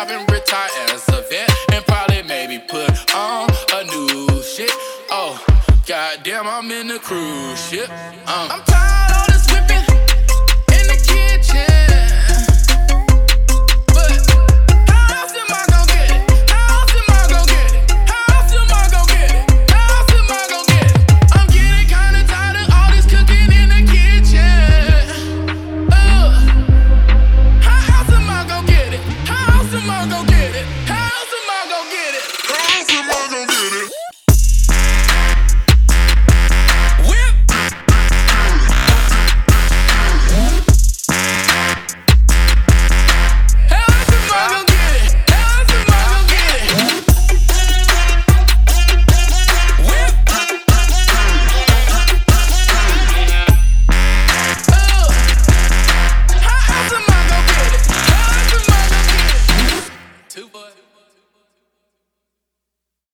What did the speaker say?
I've been retired as a vet and probably maybe put on a new shit. Oh, goddamn, I'm in the cruise ship. Um, I'm tired.